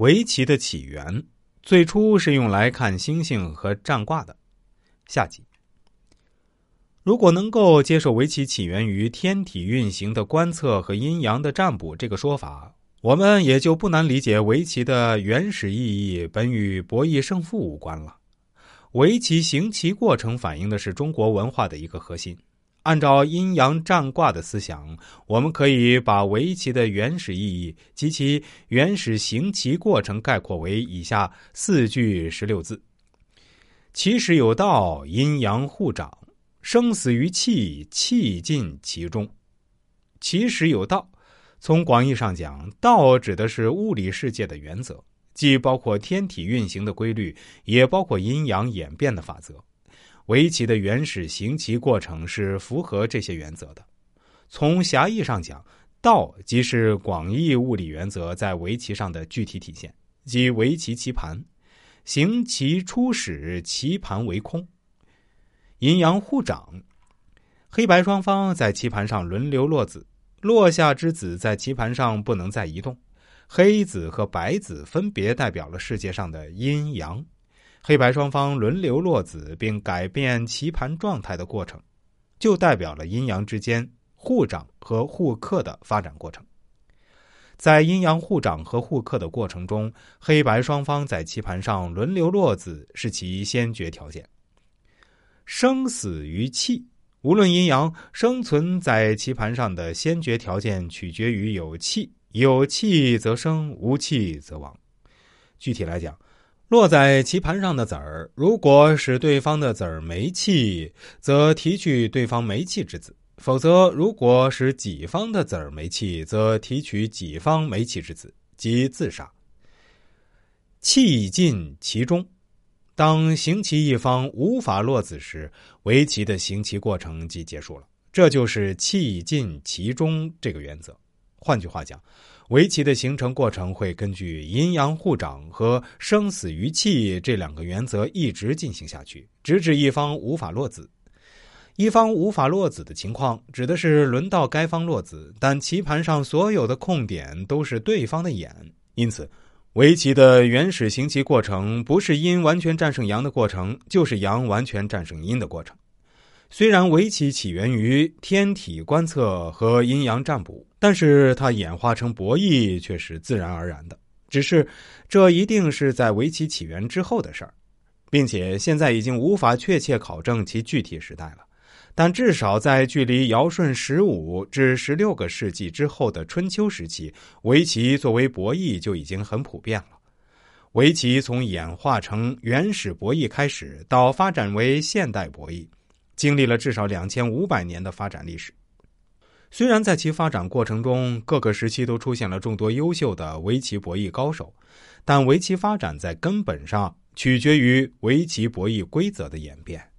围棋的起源最初是用来看星星和占卦的。下集。如果能够接受围棋起源于天体运行的观测和阴阳的占卜这个说法，我们也就不难理解围棋的原始意义本与博弈胜负无关了。围棋行棋过程反映的是中国文化的一个核心。按照阴阳占卦的思想，我们可以把围棋的原始意义及其原始行棋过程概括为以下四句十六字：“其始有道，阴阳互长，生死于气，气尽其中。”其始有道，从广义上讲，道指的是物理世界的原则，既包括天体运行的规律，也包括阴阳演变的法则。围棋的原始行棋过程是符合这些原则的。从狭义上讲，道即是广义物理原则在围棋上的具体体现，即围棋棋盘。行棋初始，棋盘为空。阴阳互长，黑白双方在棋盘上轮流落子，落下之子在棋盘上不能再移动。黑子和白子分别代表了世界上的阴阳。黑白双方轮流落子并改变棋盘状态的过程，就代表了阴阳之间互长和互克的发展过程。在阴阳互长和互克的过程中，黑白双方在棋盘上轮流落子是其先决条件。生死于气，无论阴阳，生存在棋盘上的先决条件取决于有气，有气则生，无气则亡。具体来讲。落在棋盘上的子儿，如果使对方的子儿没气，则提取对方没气之子；否则，如果使己方的子儿没气，则提取己方没气之子，即自杀。气尽其中，当行棋一方无法落子时，围棋的行棋过程即结束了。这就是气尽其中这个原则。换句话讲。围棋的形成过程会根据阴阳互长和生死于气这两个原则一直进行下去，直至一方无法落子。一方无法落子的情况，指的是轮到该方落子，但棋盘上所有的空点都是对方的眼。因此，围棋的原始行棋过程不是阴完全战胜阳的过程，就是阳完全战胜阴的过程。虽然围棋起源于天体观测和阴阳占卜，但是它演化成博弈却是自然而然的。只是这一定是在围棋起源之后的事儿，并且现在已经无法确切考证其具体时代了。但至少在距离尧舜十五至十六个世纪之后的春秋时期，围棋作为博弈就已经很普遍了。围棋从演化成原始博弈开始，到发展为现代博弈。经历了至少两千五百年的发展历史，虽然在其发展过程中各个时期都出现了众多优秀的围棋博弈高手，但围棋发展在根本上取决于围棋博弈规则的演变。